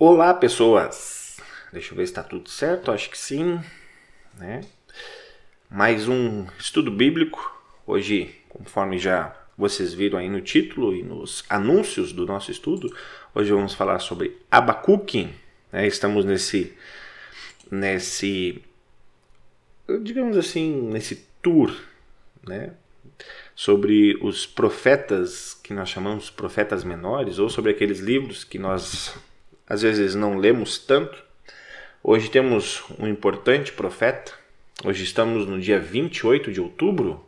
Olá, pessoas! Deixa eu ver se está tudo certo, acho que sim. Né? Mais um estudo bíblico. Hoje, conforme já vocês viram aí no título e nos anúncios do nosso estudo, hoje vamos falar sobre Abacuque. Né? Estamos nesse, nesse, digamos assim, nesse tour, né? sobre os profetas que nós chamamos profetas menores, ou sobre aqueles livros que nós às vezes não lemos tanto. Hoje temos um importante profeta. Hoje estamos no dia 28 de outubro.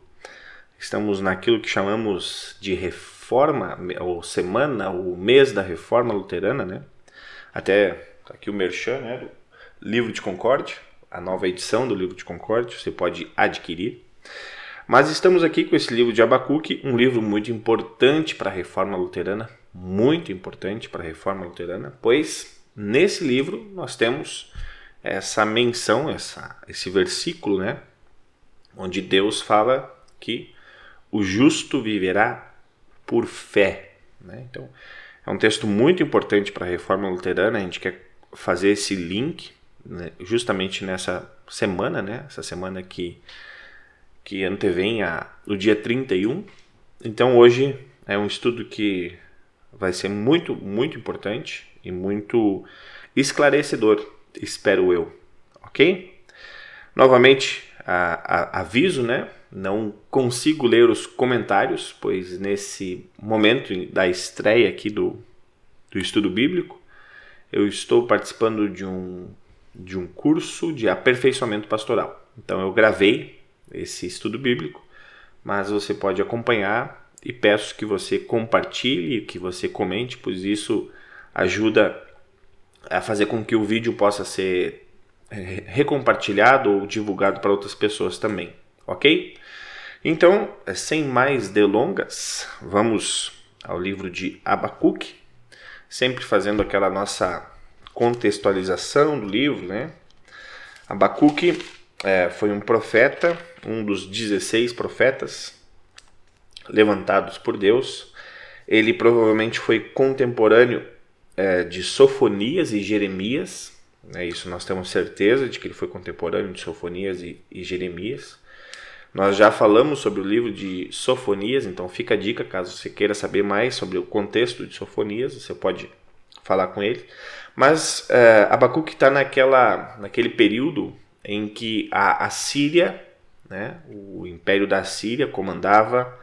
Estamos naquilo que chamamos de reforma, ou semana, o mês da reforma luterana, né? Até tá aqui o Merchan, né? Do livro de Concórdia, a nova edição do livro de Concórdia, você pode adquirir. Mas estamos aqui com esse livro de Abacuque, um livro muito importante para a reforma luterana, muito importante para a reforma luterana, pois nesse livro nós temos essa menção, essa, esse versículo, né, onde Deus fala que o justo viverá por fé. Né? Então, é um texto muito importante para a reforma luterana. A gente quer fazer esse link né, justamente nessa semana, né? essa semana que, que antevém a, o dia 31. Então, hoje é um estudo que vai ser muito, muito importante e muito esclarecedor, espero eu, ok? Novamente, a, a, aviso, né? Não consigo ler os comentários, pois nesse momento da estreia aqui do, do estudo bíblico, eu estou participando de um, de um curso de aperfeiçoamento pastoral. Então eu gravei esse estudo bíblico, mas você pode acompanhar e peço que você compartilhe, que você comente, pois isso ajuda a fazer com que o vídeo possa ser recompartilhado ou divulgado para outras pessoas também, ok? Então, sem mais delongas, vamos ao livro de Abacuque, sempre fazendo aquela nossa contextualização do livro, né? Abacuque é, foi um profeta, um dos 16 profetas levantados por Deus. Ele provavelmente foi contemporâneo é, de Sofonias e Jeremias. É isso nós temos certeza de que ele foi contemporâneo de Sofonias e, e Jeremias. Nós já falamos sobre o livro de Sofonias, então fica a dica caso você queira saber mais sobre o contexto de Sofonias, você pode falar com ele. Mas é, Abacuque está naquela, naquele período em que a, a Síria, né, o império da Síria, comandava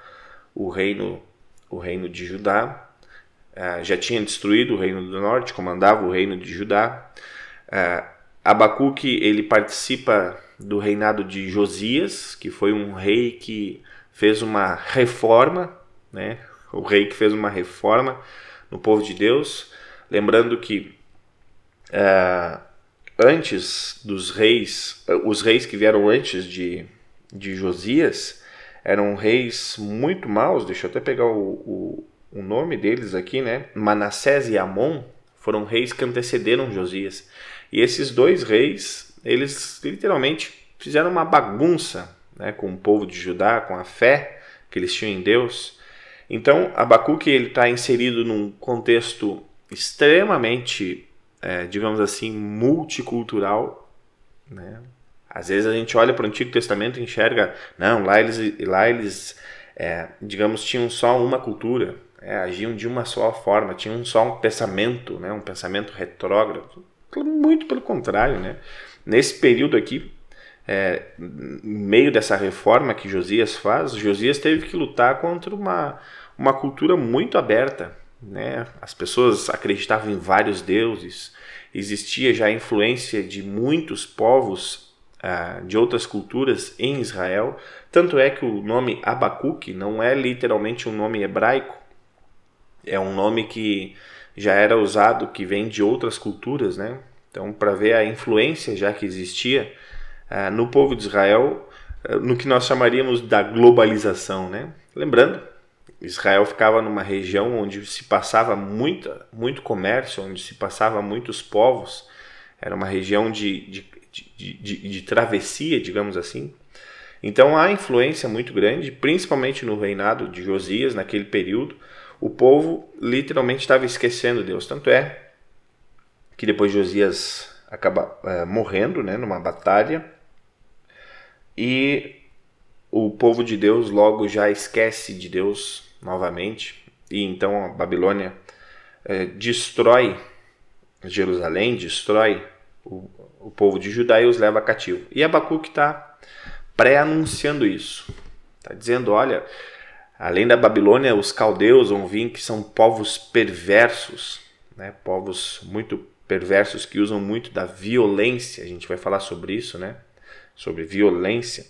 o reino, o reino de Judá, uh, já tinha destruído o reino do norte, comandava o reino de Judá. Uh, Abacuque ele participa do reinado de Josias, que foi um rei que fez uma reforma, né? o rei que fez uma reforma no povo de Deus. Lembrando que uh, antes dos reis, os reis que vieram antes de, de Josias, eram reis muito maus, deixa eu até pegar o, o, o nome deles aqui, né? Manassés e Amon foram reis que antecederam Josias. E esses dois reis, eles literalmente fizeram uma bagunça né, com o povo de Judá, com a fé que eles tinham em Deus. Então, Abacuque está inserido num contexto extremamente, é, digamos assim, multicultural, né? Às vezes a gente olha para o Antigo Testamento e enxerga, não, lá eles, lá eles é, digamos, tinham só uma cultura, é, agiam de uma só forma, tinham só um pensamento, né, um pensamento retrógrado. Muito pelo contrário, né? Nesse período aqui, é, meio dessa reforma que Josias faz, Josias teve que lutar contra uma, uma cultura muito aberta. Né? As pessoas acreditavam em vários deuses, existia já a influência de muitos povos uh, de outras culturas em Israel. Tanto é que o nome Abacuque não é literalmente um nome hebraico, é um nome que já era usado, que vem de outras culturas, né? Então, para ver a influência já que existia uh, no povo de Israel, uh, no que nós chamaríamos da globalização, né? Lembrando, Israel ficava numa região onde se passava muita, muito comércio, onde se passava muitos povos, era uma região de, de de, de, travessia, digamos assim. Então há influência muito grande, principalmente no reinado de Josias, naquele período. O povo literalmente estava esquecendo Deus. Tanto é que depois Josias acaba é, morrendo né, numa batalha. E o povo de Deus logo já esquece de Deus novamente. E então a Babilônia é, destrói Jerusalém, destrói o, o povo de Judá e os leva cativo. E Abacuque está pré-anunciando isso. Está dizendo: olha, além da Babilônia, os caldeus vão vir que são povos perversos, né? povos muito perversos que usam muito da violência. A gente vai falar sobre isso, né? Sobre violência.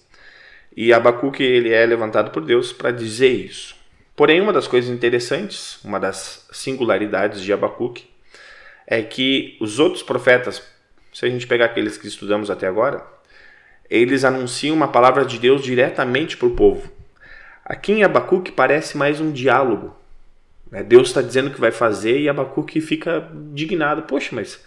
E Abacuque ele é levantado por Deus para dizer isso. Porém, uma das coisas interessantes, uma das singularidades de Abacuque, é que os outros profetas, se a gente pegar aqueles que estudamos até agora, eles anunciam uma palavra de Deus diretamente para o povo. Aqui em Abacuque parece mais um diálogo. Né? Deus está dizendo que vai fazer e Abacuque fica indignado. Poxa, mas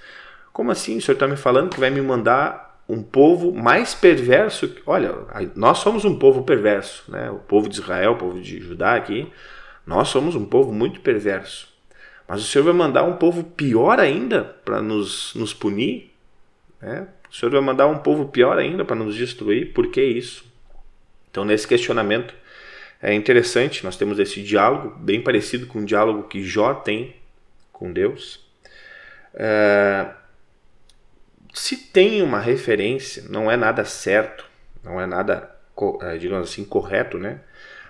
como assim? O senhor está me falando que vai me mandar um povo mais perverso? Olha, nós somos um povo perverso. Né? O povo de Israel, o povo de Judá aqui, nós somos um povo muito perverso. Mas o senhor vai mandar um povo pior ainda para nos, nos punir? Né? O Senhor vai mandar um povo pior ainda para nos destruir? Por que isso? Então, nesse questionamento, é interessante, nós temos esse diálogo, bem parecido com o diálogo que Jó tem com Deus. É, se tem uma referência, não é nada certo, não é nada, é, digamos assim, correto, né?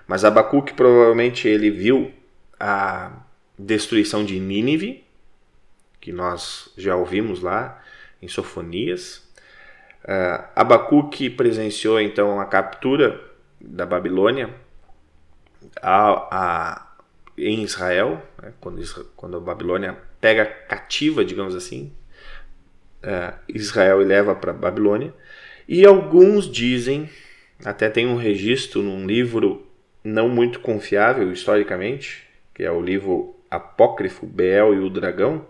Mas Abacuque provavelmente ele viu a destruição de Nínive, que nós já ouvimos lá em Sofonias, Uh, Abacuque presenciou então a captura da Babilônia a, a, em Israel, né, quando, quando a Babilônia pega cativa, digamos assim, uh, Israel e leva para Babilônia. E alguns dizem, até tem um registro num livro não muito confiável historicamente, que é o livro apócrifo Bel e o Dragão,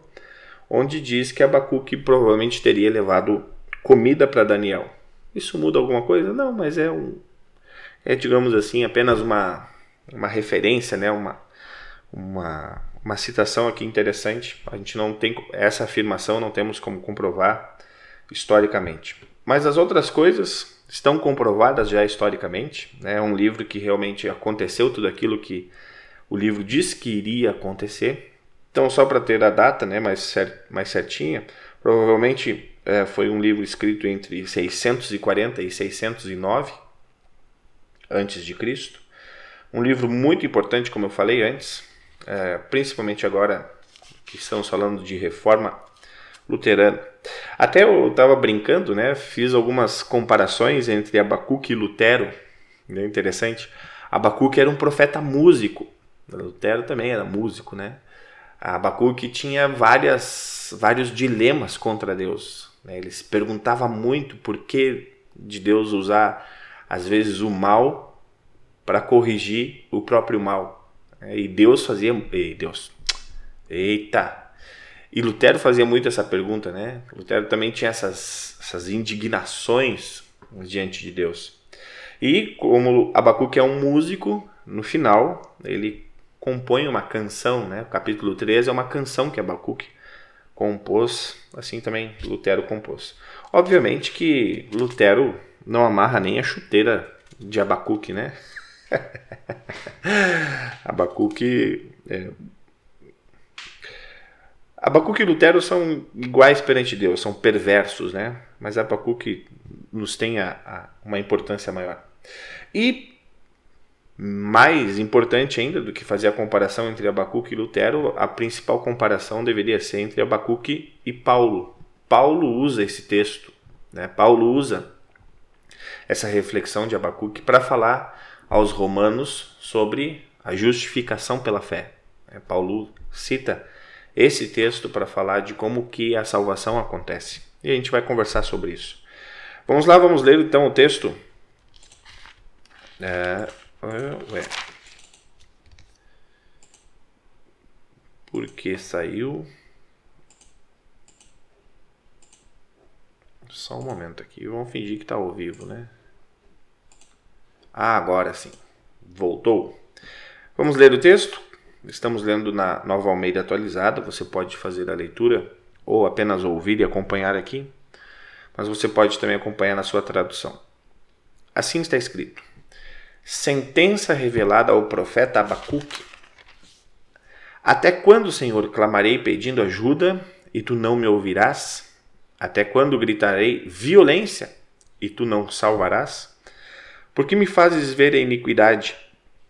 onde diz que Abacuque provavelmente teria levado comida para Daniel. Isso muda alguma coisa? Não, mas é um é digamos assim apenas uma uma referência, né? Uma uma uma citação aqui interessante. A gente não tem essa afirmação, não temos como comprovar historicamente. Mas as outras coisas estão comprovadas já historicamente. Né? É um livro que realmente aconteceu tudo aquilo que o livro diz que iria acontecer. Então, só para ter a data né, mais, mais certinha, provavelmente é, foi um livro escrito entre 640 e 609 antes de Cristo. Um livro muito importante, como eu falei antes, é, principalmente agora que estamos falando de reforma luterana. Até eu estava brincando, né? Fiz algumas comparações entre Abacuque e Lutero. É interessante. Abacuque era um profeta músico. Lutero também era músico, né? Abacuque tinha várias, vários dilemas contra Deus. Né? Ele se perguntava muito por que de Deus usar, às vezes, o mal para corrigir o próprio mal. Né? E Deus fazia. E Deus. Eita! E Lutero fazia muito essa pergunta, né? Lutero também tinha essas, essas indignações diante de Deus. E como Abacuque é um músico, no final ele compõe uma canção, né? O capítulo 13 é uma canção que Abacuque compôs, assim também Lutero compôs. Obviamente que Lutero não amarra nem a chuteira de Abacuque, né? Abacuque. É... Abacuque e Lutero são iguais perante Deus, são perversos, né? Mas Abacuque nos tem a, a, uma importância maior. E mais importante ainda do que fazer a comparação entre Abacuque e Lutero, a principal comparação deveria ser entre Abacuque e Paulo. Paulo usa esse texto, né? Paulo usa essa reflexão de Abacuque para falar aos romanos sobre a justificação pela fé. É, Paulo cita esse texto para falar de como que a salvação acontece. E a gente vai conversar sobre isso. Vamos lá, vamos ler então o texto. É, Ué. Porque saiu. Só um momento aqui. Vamos fingir que está ao vivo, né? Ah, agora sim. Voltou. Vamos ler o texto? Estamos lendo na Nova Almeida atualizada. Você pode fazer a leitura ou apenas ouvir e acompanhar aqui, mas você pode também acompanhar na sua tradução. Assim está escrito: Sentença revelada ao profeta Abacuque. Até quando, Senhor, clamarei pedindo ajuda e tu não me ouvirás? Até quando gritarei violência e tu não salvarás? Por que me fazes ver a iniquidade?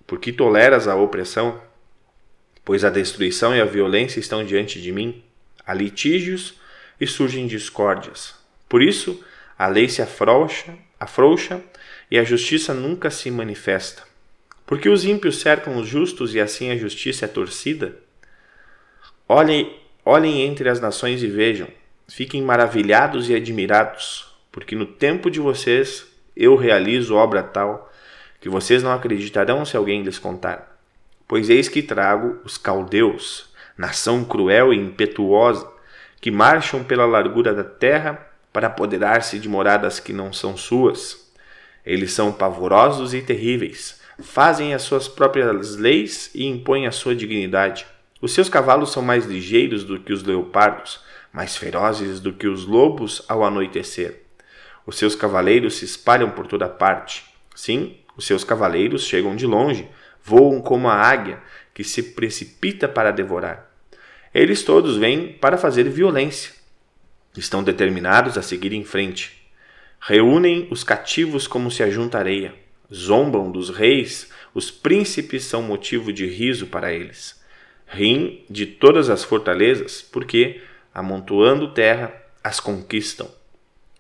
Por que toleras a opressão? Pois a destruição e a violência estão diante de mim, há litígios e surgem discórdias. Por isso, a lei se afrouxa, afrouxa e a justiça nunca se manifesta. Porque os ímpios cercam os justos e assim a justiça é torcida? Olhem, olhem entre as nações e vejam, fiquem maravilhados e admirados, porque no tempo de vocês eu realizo obra tal que vocês não acreditarão se alguém lhes contar. Pois eis que trago os caldeus, nação cruel e impetuosa, que marcham pela largura da terra para apoderar-se de moradas que não são suas. Eles são pavorosos e terríveis, fazem as suas próprias leis e impõem a sua dignidade. Os seus cavalos são mais ligeiros do que os leopardos, mais ferozes do que os lobos ao anoitecer. Os seus cavaleiros se espalham por toda parte. Sim, os seus cavaleiros chegam de longe, voam como a águia que se precipita para devorar. Eles todos vêm para fazer violência. Estão determinados a seguir em frente. Reúnem os cativos como se ajunta areia. Zombam dos reis, os príncipes são motivo de riso para eles. Riem de todas as fortalezas, porque, amontoando terra, as conquistam.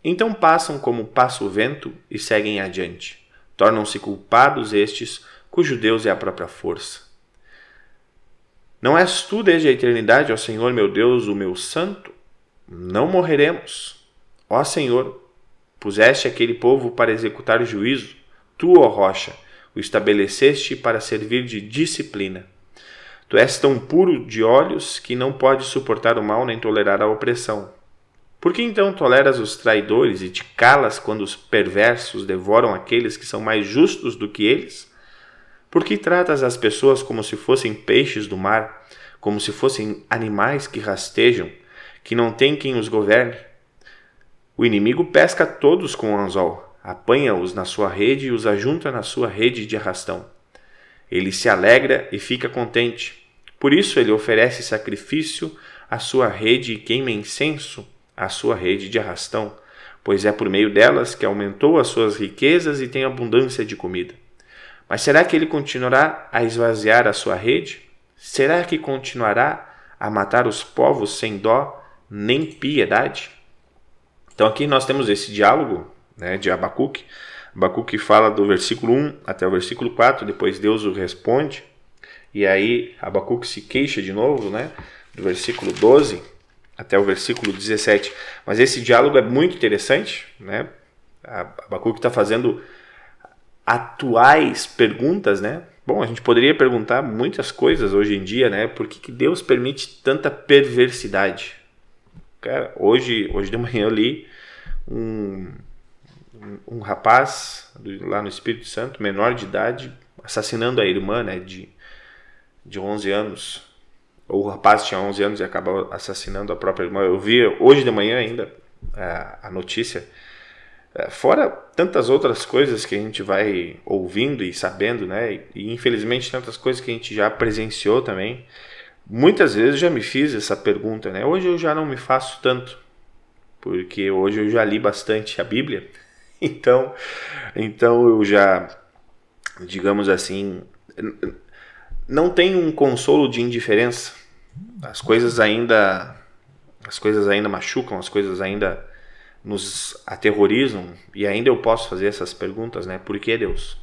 Então passam como passa o vento e seguem adiante. Tornam-se culpados estes, cujo Deus é a própria força. Não és tu desde a eternidade, ó Senhor meu Deus, o meu santo? Não morreremos. Ó Senhor, Puseste aquele povo para executar juízo, tu, ó rocha, o estabeleceste para servir de disciplina. Tu és tão puro de olhos que não podes suportar o mal nem tolerar a opressão. Por que então toleras os traidores e te calas quando os perversos devoram aqueles que são mais justos do que eles? Por que tratas as pessoas como se fossem peixes do mar, como se fossem animais que rastejam, que não tem quem os governe? O inimigo pesca todos com o anzol, apanha-os na sua rede e os ajunta na sua rede de arrastão. Ele se alegra e fica contente. Por isso ele oferece sacrifício à sua rede e queima incenso à sua rede de arrastão, pois é por meio delas que aumentou as suas riquezas e tem abundância de comida. Mas será que ele continuará a esvaziar a sua rede? Será que continuará a matar os povos sem dó nem piedade? Então aqui nós temos esse diálogo né, de Abacuque. Abacuque fala do versículo 1 até o versículo 4, depois Deus o responde. E aí Abacuque se queixa de novo, né, do versículo 12 até o versículo 17. Mas esse diálogo é muito interessante, né? Abacuque está fazendo atuais perguntas, né? Bom, a gente poderia perguntar muitas coisas hoje em dia, né? Por que, que Deus permite tanta perversidade? Cara, hoje, hoje de manhã eu li um, um, rapaz do, lá no Espírito Santo, menor de idade, assassinando a irmã, né, de, de 11 anos. O rapaz tinha 11 anos e acabou assassinando a própria irmã. Eu vi hoje de manhã ainda a, a notícia. É, fora tantas outras coisas que a gente vai ouvindo e sabendo, né? E infelizmente tantas coisas que a gente já presenciou também. Muitas vezes já me fiz essa pergunta, né? Hoje eu já não me faço tanto, porque hoje eu já li bastante a Bíblia. Então, então eu já, digamos assim, não tenho um consolo de indiferença. As coisas ainda as coisas ainda machucam, as coisas ainda nos aterrorizam e ainda eu posso fazer essas perguntas, né? Por que Deus?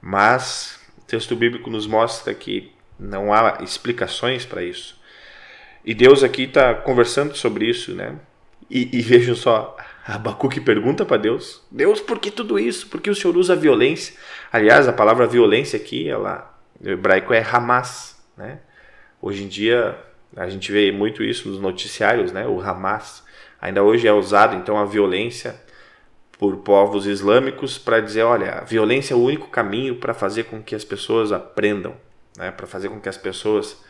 Mas o texto bíblico nos mostra que não há explicações para isso. E Deus aqui está conversando sobre isso, né? E, e vejam só, Abacuque pergunta para Deus: Deus, por que tudo isso? Por que o Senhor usa violência? Aliás, a palavra violência aqui, ela, no hebraico é Hamas, né? Hoje em dia a gente vê muito isso nos noticiários, né? O Hamas ainda hoje é usado, então a violência por povos islâmicos para dizer, olha, a violência é o único caminho para fazer com que as pessoas aprendam né, para fazer com que as pessoas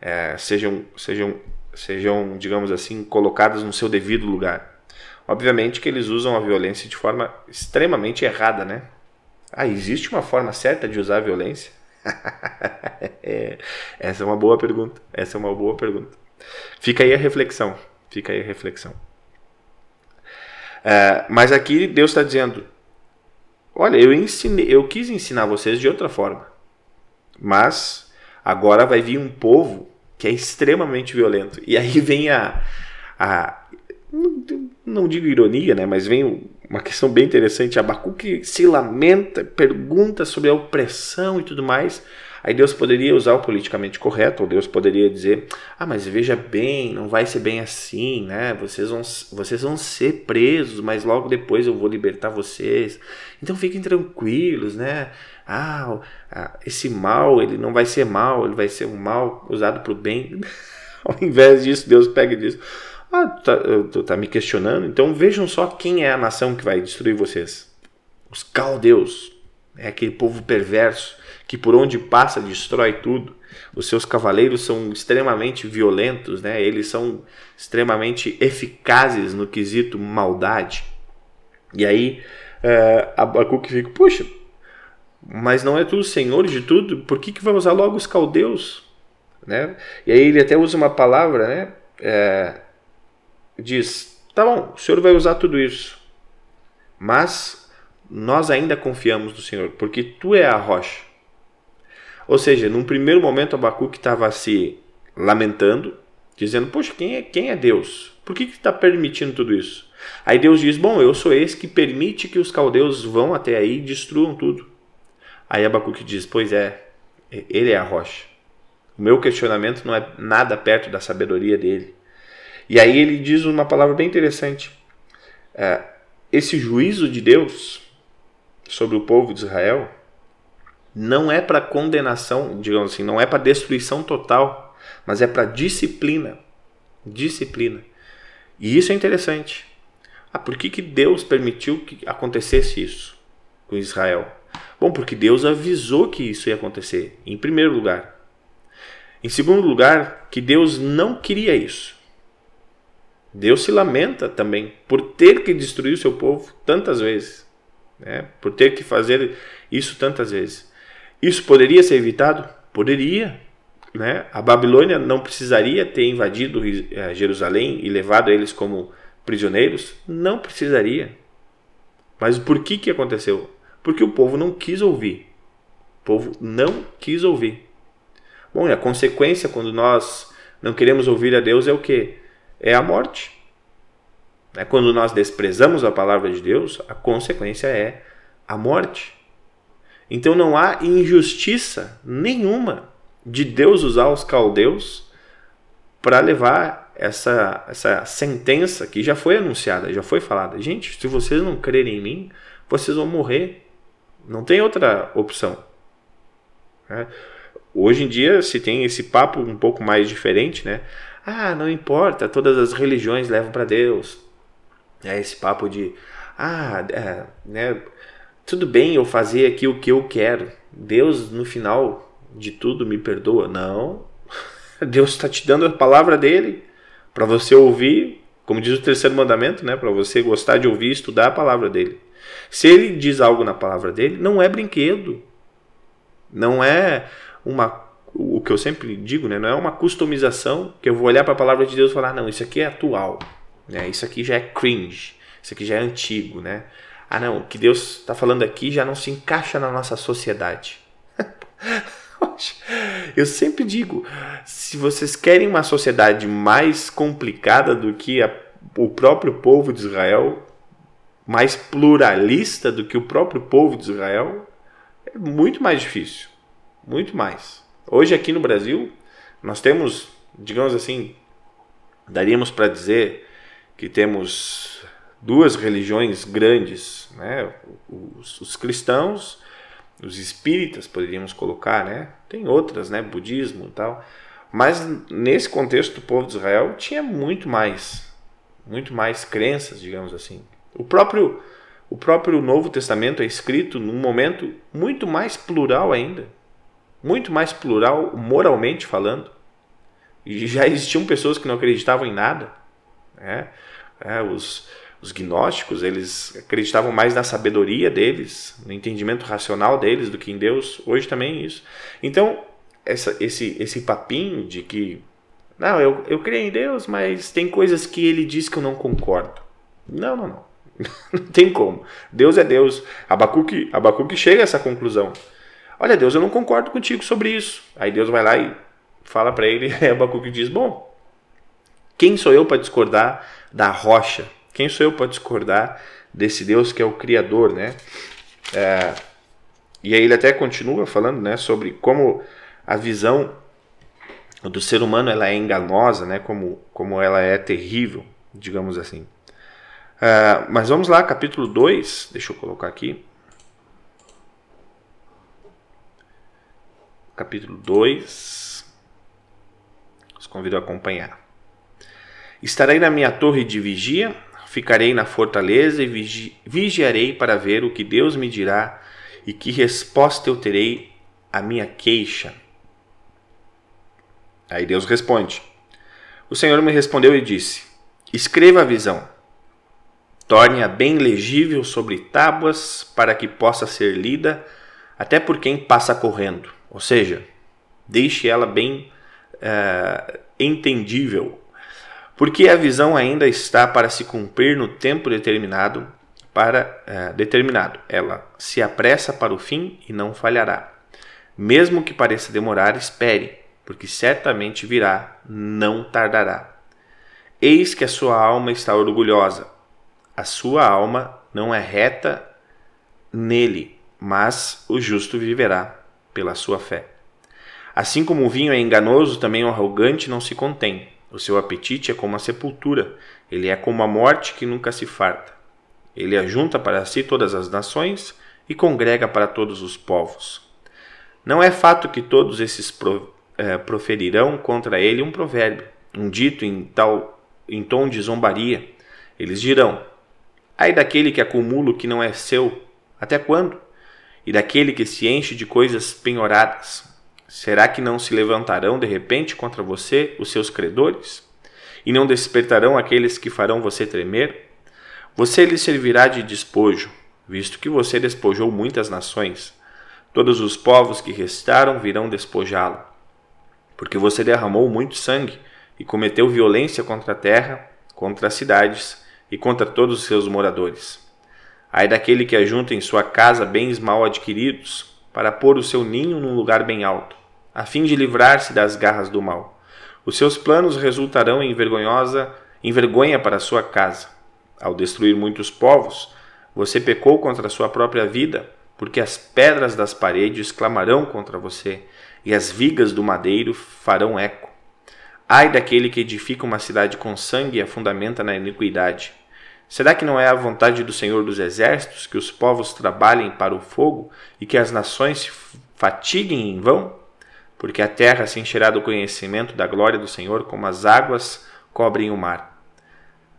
é, sejam, sejam sejam, digamos assim, colocadas no seu devido lugar. Obviamente que eles usam a violência de forma extremamente errada, né? Ah, existe uma forma certa de usar a violência? é, essa é uma boa pergunta. Essa é uma boa pergunta. Fica aí a reflexão. Fica aí a reflexão. É, mas aqui Deus está dizendo: Olha, eu, ensinei, eu quis ensinar vocês de outra forma. Mas agora vai vir um povo que é extremamente violento. E aí vem a. a não digo ironia, né? Mas vem uma questão bem interessante. Abacuque se lamenta, pergunta sobre a opressão e tudo mais. Aí Deus poderia usar o politicamente correto, ou Deus poderia dizer: Ah, mas veja bem, não vai ser bem assim, né? Vocês vão, vocês vão ser presos, mas logo depois eu vou libertar vocês. Então fiquem tranquilos, né? Ah, esse mal, ele não vai ser mal, ele vai ser um mal usado para o bem. Ao invés disso, Deus pega e diz: Ah, tá, tu tá me questionando? Então vejam só quem é a nação que vai destruir vocês: os caldeus. É aquele povo perverso que por onde passa destrói tudo. Os seus cavaleiros são extremamente violentos, né? eles são extremamente eficazes no quesito maldade. E aí é, Abacuque fica, puxa, mas não é tudo senhor de tudo, por que, que vai usar logo os caldeus? Né? E aí ele até usa uma palavra, né? É, diz, tá bom, o senhor vai usar tudo isso, mas nós ainda confiamos no Senhor, porque tu é a rocha. Ou seja, num primeiro momento Abacuque estava se lamentando, dizendo: Poxa, quem é, quem é Deus? Por que está permitindo tudo isso? Aí Deus diz: Bom, eu sou esse que permite que os caldeus vão até aí e destruam tudo. Aí Abacuque diz: Pois é, ele é a rocha. O meu questionamento não é nada perto da sabedoria dele. E aí ele diz uma palavra bem interessante. É, esse juízo de Deus sobre o povo de Israel não é para condenação, digamos assim, não é para destruição total, mas é para disciplina. Disciplina. E isso é interessante. Ah, por que, que Deus permitiu que acontecesse isso com Israel? Bom, porque Deus avisou que isso ia acontecer, em primeiro lugar. Em segundo lugar, que Deus não queria isso. Deus se lamenta também por ter que destruir o seu povo tantas vezes, né? por ter que fazer isso tantas vezes. Isso poderia ser evitado? Poderia. Né? A Babilônia não precisaria ter invadido eh, Jerusalém e levado eles como prisioneiros? Não precisaria. Mas por que, que aconteceu? Porque o povo não quis ouvir. O povo não quis ouvir. Bom, e a consequência quando nós não queremos ouvir a Deus é o que? É a morte. É quando nós desprezamos a palavra de Deus, a consequência é a morte. Então não há injustiça nenhuma de Deus usar os caldeus para levar essa, essa sentença que já foi anunciada, já foi falada. Gente, se vocês não crerem em mim, vocês vão morrer. Não tem outra opção. É. Hoje em dia se tem esse papo um pouco mais diferente, né? Ah, não importa, todas as religiões levam para Deus. É esse papo de, ah, é, né? tudo bem eu fazer aqui o que eu quero. Deus, no final de tudo, me perdoa. Não. Deus está te dando a palavra dele para você ouvir, como diz o terceiro mandamento, né? Para você gostar de ouvir e estudar a palavra dele. Se ele diz algo na palavra dele, não é brinquedo. Não é uma o que eu sempre digo, né? Não é uma customização que eu vou olhar para a palavra de Deus e falar, não, isso aqui é atual, né? Isso aqui já é cringe, isso aqui já é antigo, né? ah não, o que Deus está falando aqui já não se encaixa na nossa sociedade. Eu sempre digo, se vocês querem uma sociedade mais complicada do que a, o próprio povo de Israel, mais pluralista do que o próprio povo de Israel, é muito mais difícil. Muito mais. Hoje aqui no Brasil, nós temos, digamos assim, daríamos para dizer que temos duas religiões grandes, né? Os, os, cristãos, os espíritas poderíamos colocar, né? Tem outras, né? Budismo e tal. Mas nesse contexto o povo de Israel tinha muito mais, muito mais crenças, digamos assim. O próprio o próprio Novo Testamento é escrito num momento muito mais plural ainda, muito mais plural moralmente falando. E já existiam pessoas que não acreditavam em nada. Né? É, os, os gnósticos, eles acreditavam mais na sabedoria deles, no entendimento racional deles do que em Deus. Hoje também é isso. Então, essa, esse, esse papinho de que, não, eu, eu creio em Deus, mas tem coisas que ele diz que eu não concordo. Não, não, não. não tem como. Deus é Deus. Abacuque, Abacuque chega a essa conclusão. Olha, Deus, eu não concordo contigo sobre isso. Aí Deus vai lá e fala para ele, e Abacuque diz: Bom, quem sou eu para discordar da rocha quem sou eu para discordar desse Deus que é o Criador, né? É, e aí ele até continua falando, né, sobre como a visão do ser humano ela é enganosa, né? Como como ela é terrível, digamos assim. É, mas vamos lá, capítulo 2, deixa eu colocar aqui. Capítulo 2. Os convido a acompanhar. Estarei na minha torre de vigia Ficarei na fortaleza e vigi vigiarei para ver o que Deus me dirá e que resposta eu terei à minha queixa. Aí Deus responde: O Senhor me respondeu e disse: Escreva a visão, torne-a bem legível sobre tábuas para que possa ser lida até por quem passa correndo. Ou seja, deixe ela bem uh, entendível porque a visão ainda está para se cumprir no tempo determinado para é, determinado. Ela se apressa para o fim e não falhará. Mesmo que pareça demorar, espere, porque certamente virá, não tardará. Eis que a sua alma está orgulhosa. A sua alma não é reta nele, mas o justo viverá pela sua fé. Assim como o vinho é enganoso, também o arrogante não se contém. O seu apetite é como a sepultura, ele é como a morte que nunca se farta. Ele ajunta para si todas as nações e congrega para todos os povos. Não é fato que todos esses pro, é, proferirão contra ele um provérbio, um dito em, tal, em tom de zombaria. Eles dirão: Ai daquele que acumula o que não é seu, até quando? E daquele que se enche de coisas penhoradas, Será que não se levantarão de repente contra você os seus credores? E não despertarão aqueles que farão você tremer? Você lhe servirá de despojo, visto que você despojou muitas nações. Todos os povos que restaram virão despojá-lo. Porque você derramou muito sangue e cometeu violência contra a terra, contra as cidades e contra todos os seus moradores. Ai daquele que ajunta em sua casa bens mal adquiridos, para pôr o seu ninho num lugar bem alto a fim de livrar-se das garras do mal. Os seus planos resultarão em vergonhosa, em vergonha para sua casa. Ao destruir muitos povos, você pecou contra a sua própria vida, porque as pedras das paredes clamarão contra você, e as vigas do madeiro farão eco. Ai daquele que edifica uma cidade com sangue e a fundamenta na iniquidade. Será que não é a vontade do Senhor dos Exércitos que os povos trabalhem para o fogo e que as nações se fatiguem em vão? porque a terra se encherá do conhecimento da glória do Senhor, como as águas cobrem o mar.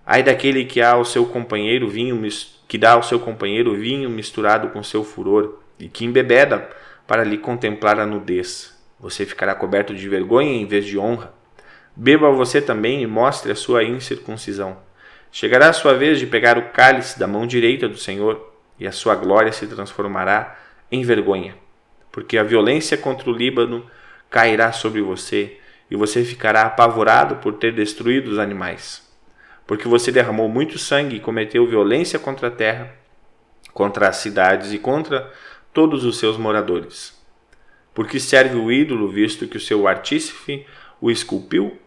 Ai daquele que há ao seu companheiro vinho que dá ao seu companheiro vinho misturado com seu furor, e que embebeda para lhe contemplar a nudez. Você ficará coberto de vergonha em vez de honra. Beba você também e mostre a sua incircuncisão. Chegará a sua vez de pegar o cálice da mão direita do Senhor, e a sua glória se transformará em vergonha, porque a violência contra o Líbano cairá sobre você e você ficará apavorado por ter destruído os animais. Porque você derramou muito sangue e cometeu violência contra a terra, contra as cidades e contra todos os seus moradores. Porque serve o ídolo, visto que o seu artífice o esculpiu?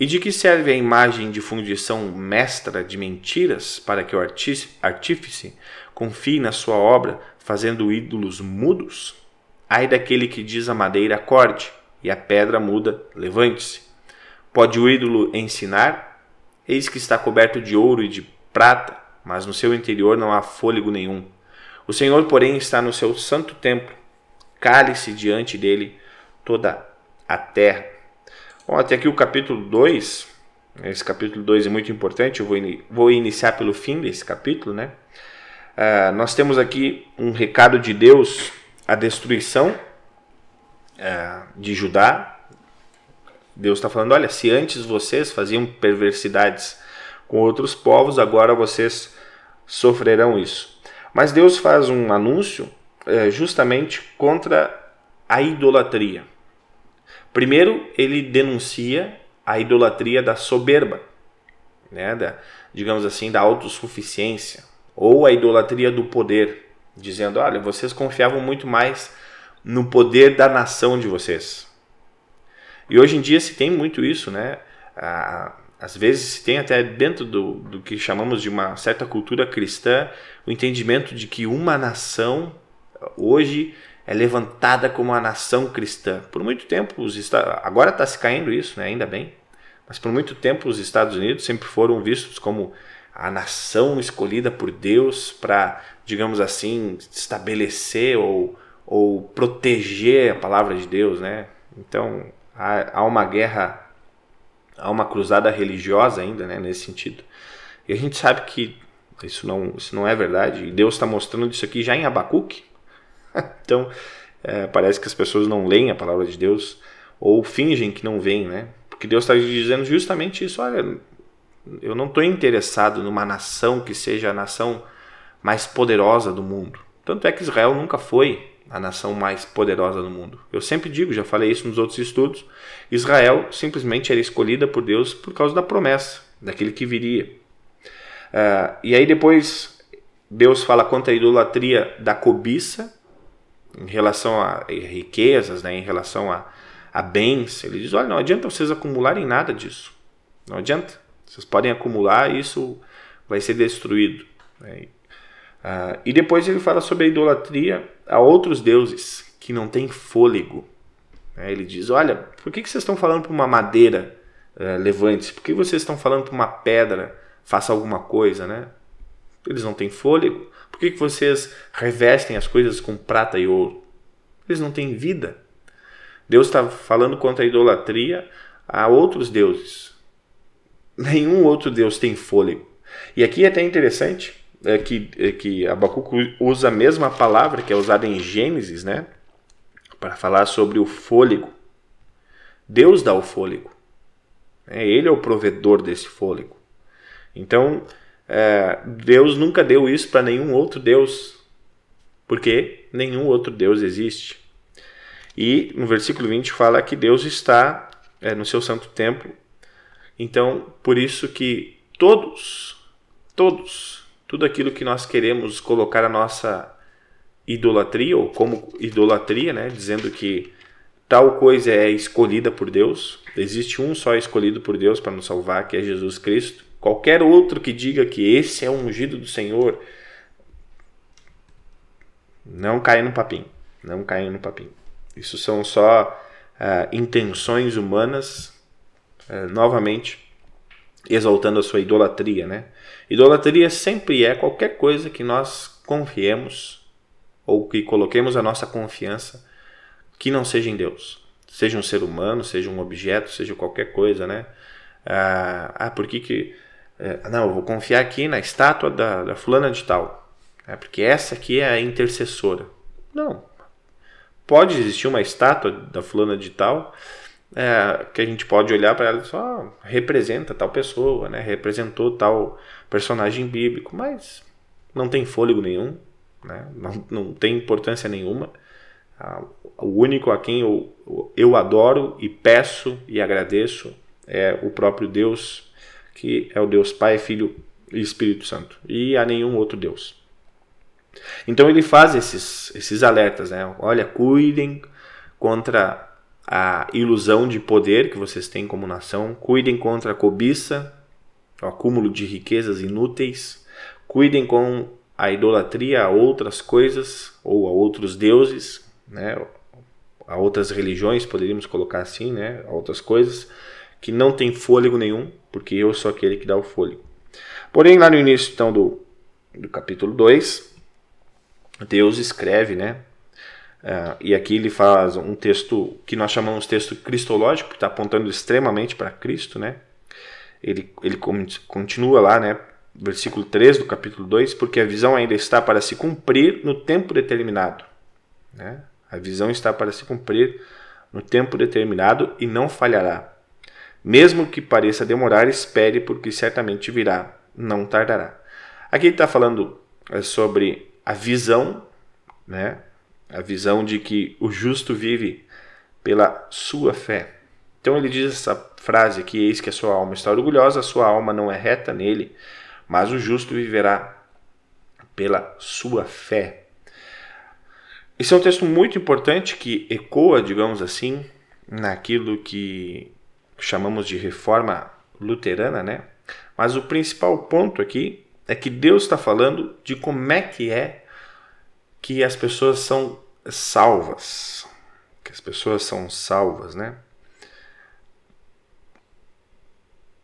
E de que serve a imagem de fundição mestra de mentiras para que o artífice confie na sua obra, fazendo ídolos mudos? Ai daquele que diz a madeira acorde e a pedra muda, levante-se. Pode o ídolo ensinar? Eis que está coberto de ouro e de prata, mas no seu interior não há fôlego nenhum. O Senhor, porém, está no seu santo templo. Cale-se diante dele toda a terra. Bom, até aqui o capítulo 2. Esse capítulo 2 é muito importante. Eu vou, in vou iniciar pelo fim desse capítulo, né? Uh, nós temos aqui um recado de Deus a destruição é, de Judá, Deus está falando: olha, se antes vocês faziam perversidades com outros povos, agora vocês sofrerão isso. Mas Deus faz um anúncio é, justamente contra a idolatria. Primeiro, ele denuncia a idolatria da soberba, né, da, digamos assim, da autossuficiência, ou a idolatria do poder, dizendo: olha, vocês confiavam muito mais no poder da nação de vocês. E hoje em dia se tem muito isso, né? às vezes se tem até dentro do, do que chamamos de uma certa cultura cristã o entendimento de que uma nação hoje é levantada como a nação cristã. Por muito tempo, os agora está se caindo isso, né? ainda bem, mas por muito tempo os Estados Unidos sempre foram vistos como a nação escolhida por Deus para, digamos assim, estabelecer ou, ou proteger a palavra de Deus, né? Então há, há uma guerra, há uma cruzada religiosa ainda, né? Nesse sentido. E a gente sabe que isso não, isso não é verdade. E Deus está mostrando isso aqui já em Abacuque. então é, parece que as pessoas não leem a palavra de Deus ou fingem que não veem, né? Porque Deus está dizendo justamente isso. Olha, eu não estou interessado numa nação que seja a nação mais poderosa do mundo. Tanto é que Israel nunca foi a nação mais poderosa do mundo. Eu sempre digo, já falei isso nos outros estudos, Israel simplesmente era escolhida por Deus por causa da promessa, daquele que viria. Uh, e aí depois Deus fala contra a idolatria da cobiça, em relação a riquezas, né, em relação a, a bens. Ele diz, olha, não adianta vocês acumularem nada disso. Não adianta. Vocês podem acumular e isso vai ser destruído. Né? Uh, e depois ele fala sobre a idolatria a outros deuses que não têm fôlego. Uh, ele diz: Olha, por que, que vocês estão falando para uma madeira uh, levante-se? Por que vocês estão falando para uma pedra faça alguma coisa? Né? Eles não têm fôlego. Por que, que vocês revestem as coisas com prata e ouro? Eles não têm vida. Deus está falando contra a idolatria a outros deuses. Nenhum outro Deus tem fôlego. E aqui é até interessante é que, é que Abacuco usa a mesma palavra que é usada em Gênesis, né? Para falar sobre o fôlego. Deus dá o fôlego. É, ele é o provedor desse fôlego. Então, é, Deus nunca deu isso para nenhum outro Deus. Porque nenhum outro Deus existe. E no versículo 20 fala que Deus está é, no seu santo templo. Então, por isso que todos, todos tudo aquilo que nós queremos colocar a nossa idolatria, ou como idolatria, né? dizendo que tal coisa é escolhida por Deus, existe um só escolhido por Deus para nos salvar, que é Jesus Cristo. Qualquer outro que diga que esse é o ungido do Senhor, não caia no papinho, não caia no papinho. Isso são só uh, intenções humanas, uh, novamente, exaltando a sua idolatria, né? Idolatria sempre é qualquer coisa que nós confiemos ou que coloquemos a nossa confiança que não seja em Deus. Seja um ser humano, seja um objeto, seja qualquer coisa, né? Ah, ah por que que... É, não, eu vou confiar aqui na estátua da, da fulana de tal. É porque essa aqui é a intercessora. Não. Pode existir uma estátua da fulana de tal é, que a gente pode olhar para ela e só representa tal pessoa, né? representou tal personagem bíblico, mas não tem fôlego nenhum, né? não, não tem importância nenhuma. Ah, o único a quem eu, eu adoro e peço e agradeço é o próprio Deus, que é o Deus Pai, Filho e Espírito Santo, e a nenhum outro Deus. Então ele faz esses, esses alertas, né? Olha, cuidem contra a ilusão de poder que vocês têm como nação, cuidem contra a cobiça, o acúmulo de riquezas inúteis, cuidem com a idolatria a outras coisas ou a outros deuses, né? a outras religiões, poderíamos colocar assim, né? a outras coisas, que não tem fôlego nenhum, porque eu sou aquele que dá o fôlego. Porém, lá no início então, do, do capítulo 2, Deus escreve, né? Uh, e aqui ele faz um texto que nós chamamos texto cristológico, que está apontando extremamente para Cristo, né? Ele, ele continua lá, né? Versículo 3 do capítulo 2, porque a visão ainda está para se cumprir no tempo determinado. Né? A visão está para se cumprir no tempo determinado e não falhará. Mesmo que pareça demorar, espere, porque certamente virá, não tardará. Aqui ele está falando é, sobre a visão, né? a visão de que o justo vive pela sua fé. Então ele diz essa frase aqui: Eis que a sua alma está orgulhosa, a sua alma não é reta nele, mas o justo viverá pela sua fé. Esse é um texto muito importante que ecoa, digamos assim, naquilo que chamamos de reforma luterana, né? Mas o principal ponto aqui é que Deus está falando de como é que é que as pessoas são salvas, que as pessoas são salvas, né?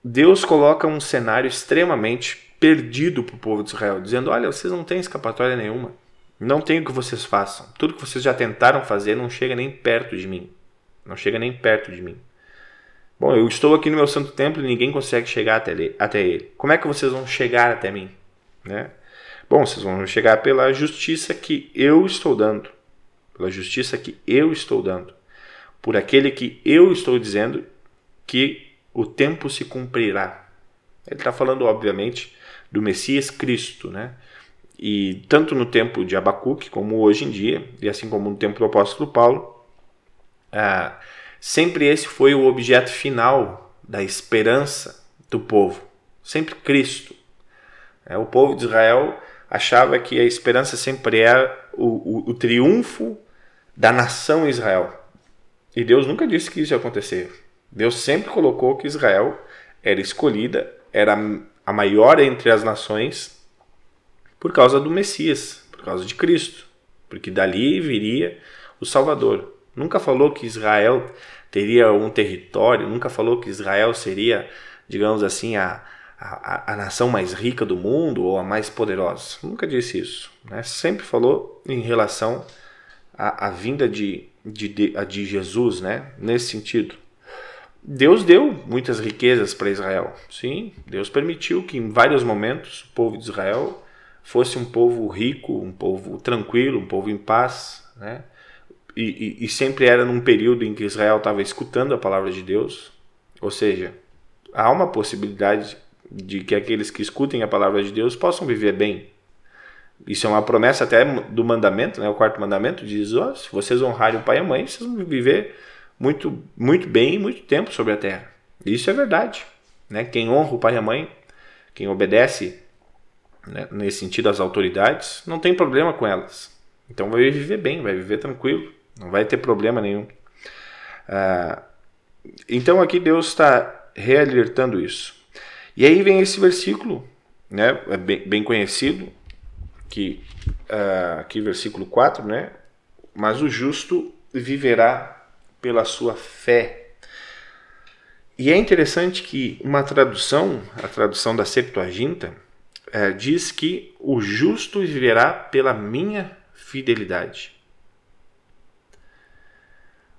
Deus coloca um cenário extremamente perdido para o povo de Israel, dizendo: Olha, vocês não têm escapatória nenhuma, não tem o que vocês façam, tudo que vocês já tentaram fazer não chega nem perto de mim, não chega nem perto de mim. Bom, eu estou aqui no meu santo templo e ninguém consegue chegar até ele. Até ele. Como é que vocês vão chegar até mim? Né? Bom, vocês vão chegar pela justiça que eu estou dando, pela justiça que eu estou dando, por aquele que eu estou dizendo que o tempo se cumprirá. Ele está falando, obviamente, do Messias Cristo, né? E tanto no tempo de Abacuque como hoje em dia, e assim como no tempo do apóstolo Paulo, ah, sempre esse foi o objeto final da esperança do povo, sempre Cristo. É, o povo de Israel achava que a esperança sempre era o, o, o triunfo da nação Israel. E Deus nunca disse que isso ia acontecer. Deus sempre colocou que Israel era escolhida, era a maior entre as nações por causa do Messias, por causa de Cristo, porque dali viria o Salvador. Nunca falou que Israel teria um território, nunca falou que Israel seria, digamos assim, a, a, a nação mais rica do mundo ou a mais poderosa. Nunca disse isso. Né? Sempre falou em relação à, à vinda de, de, de, de Jesus, né? nesse sentido. Deus deu muitas riquezas para Israel. Sim, Deus permitiu que em vários momentos o povo de Israel fosse um povo rico, um povo tranquilo, um povo em paz, né? E, e, sempre era num período em que Israel estava escutando a palavra de Deus. Ou seja, há uma possibilidade de que aqueles que escutem a palavra de Deus possam viver bem. Isso é uma promessa até do mandamento, né? O quarto mandamento diz: oh, se vocês honrarem o pai e a mãe, vocês vão viver muito, muito bem e muito tempo sobre a terra. Isso é verdade. Né? Quem honra o pai e a mãe, quem obedece né, nesse sentido às autoridades, não tem problema com elas. Então vai viver bem, vai viver tranquilo, não vai ter problema nenhum. Ah, então aqui Deus está realertando isso. E aí vem esse versículo, né, é bem, bem conhecido, que uh, aqui versículo 4, né? Mas o justo viverá pela sua fé. E é interessante que uma tradução, a tradução da Septuaginta, é, diz que o justo viverá pela minha fidelidade.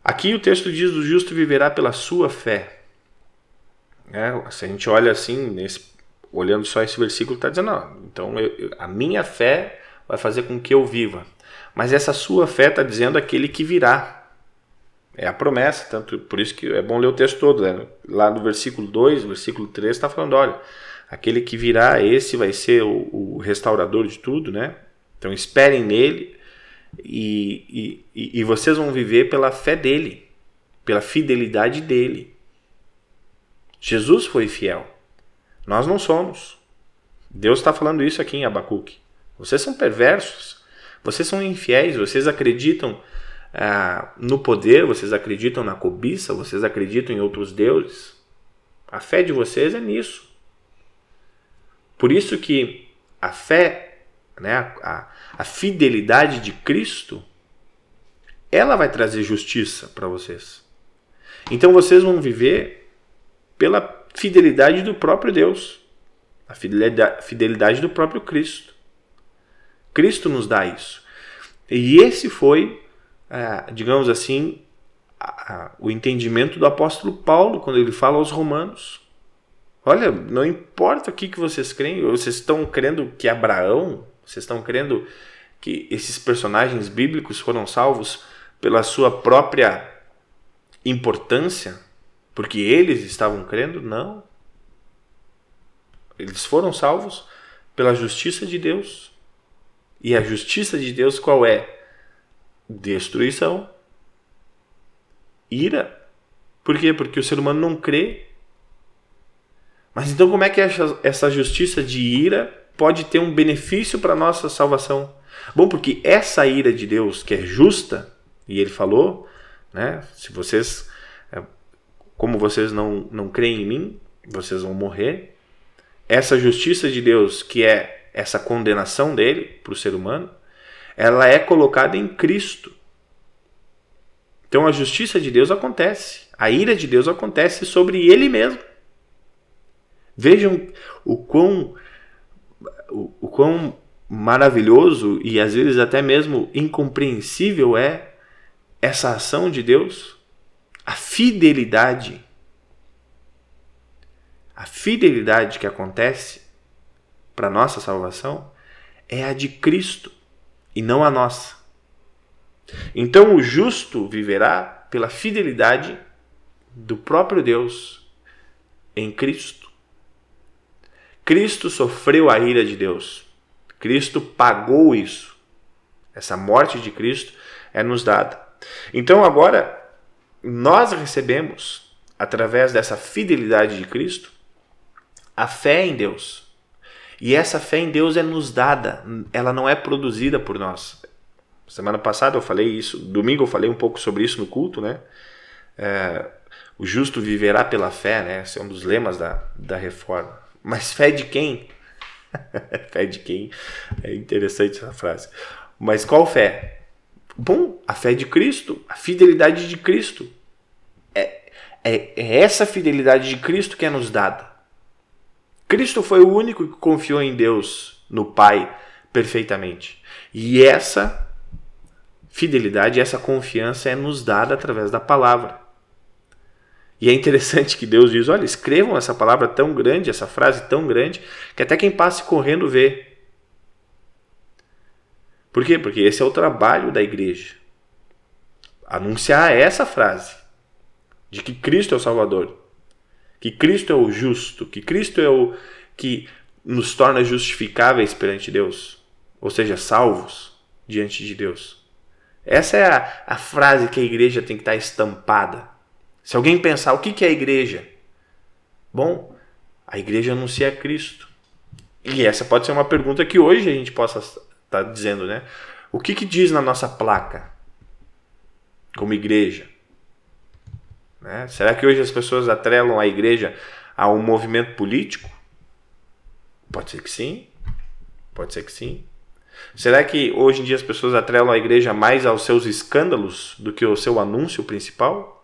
Aqui o texto diz: o justo viverá pela sua fé. É, se a gente olha assim, nesse, olhando só esse versículo, está dizendo: então eu, a minha fé vai fazer com que eu viva. Mas essa sua fé está dizendo aquele que virá. É a promessa, tanto por isso que é bom ler o texto todo. Né? Lá no versículo 2, versículo 3, está falando: olha, aquele que virá, esse vai ser o, o restaurador de tudo, né? Então esperem nele e, e, e vocês vão viver pela fé dele, pela fidelidade dele. Jesus foi fiel. Nós não somos. Deus está falando isso aqui em Abacuque. Vocês são perversos. Vocês são infiéis. Vocês acreditam ah, no poder, vocês acreditam na cobiça, vocês acreditam em outros deuses. A fé de vocês é nisso. Por isso que a fé, né, a, a fidelidade de Cristo, ela vai trazer justiça para vocês. Então vocês vão viver pela fidelidade do próprio Deus, a fidelidade, do próprio Cristo. Cristo nos dá isso. E esse foi é, digamos assim, o entendimento do apóstolo Paulo quando ele fala aos romanos. Olha, não importa o que vocês creem, vocês estão crendo que Abraão, vocês estão crendo que esses personagens bíblicos foram salvos pela sua própria importância, Porque eles estavam crendo? Não. Eles foram salvos pela justiça de Deus. E a justiça de Deus qual é? Destruição. Ira. Por quê? Porque o ser humano não crê. Mas então como é que essa justiça de ira pode ter um benefício para a nossa salvação? Bom, porque essa ira de Deus, que é justa, e ele falou, né? Se vocês, é, como vocês não, não creem em mim, vocês vão morrer. Essa justiça de Deus, que é essa condenação dele para o ser humano, ela é colocada em Cristo. Então a justiça de Deus acontece, a ira de Deus acontece sobre ele mesmo. Vejam o quão, o, o quão maravilhoso e às vezes até mesmo incompreensível é essa ação de Deus, a fidelidade. A fidelidade que acontece para nossa salvação é a de Cristo e não a nossa. Então o justo viverá pela fidelidade do próprio Deus em Cristo. Cristo sofreu a ira de Deus. Cristo pagou isso. Essa morte de Cristo é nos dada. Então agora nós recebemos através dessa fidelidade de Cristo a fé em Deus. E essa fé em Deus é nos dada, ela não é produzida por nós. Semana passada eu falei isso, domingo eu falei um pouco sobre isso no culto, né? É, o justo viverá pela fé, né? Esse é um dos lemas da, da reforma. Mas fé de quem? fé de quem? É interessante essa frase. Mas qual fé? Bom, a fé de Cristo, a fidelidade de Cristo. É, é, é essa fidelidade de Cristo que é nos dada. Cristo foi o único que confiou em Deus, no Pai, perfeitamente. E essa fidelidade, essa confiança é nos dada através da palavra. E é interessante que Deus diz: olha, escrevam essa palavra tão grande, essa frase tão grande, que até quem passe correndo vê. Por quê? Porque esse é o trabalho da igreja. Anunciar essa frase de que Cristo é o Salvador, que Cristo é o justo, que Cristo é o que nos torna justificáveis perante Deus, ou seja, salvos diante de Deus. Essa é a, a frase que a igreja tem que estar estampada. Se alguém pensar o que, é a igreja, bom, a igreja anuncia Cristo. E essa pode ser uma pergunta que hoje a gente possa está dizendo, né? O que, que diz na nossa placa como igreja? Né? Será que hoje as pessoas atrelam a igreja a um movimento político? Pode ser que sim. Pode ser que sim. Será que hoje em dia as pessoas atrelam a igreja mais aos seus escândalos do que ao seu anúncio principal?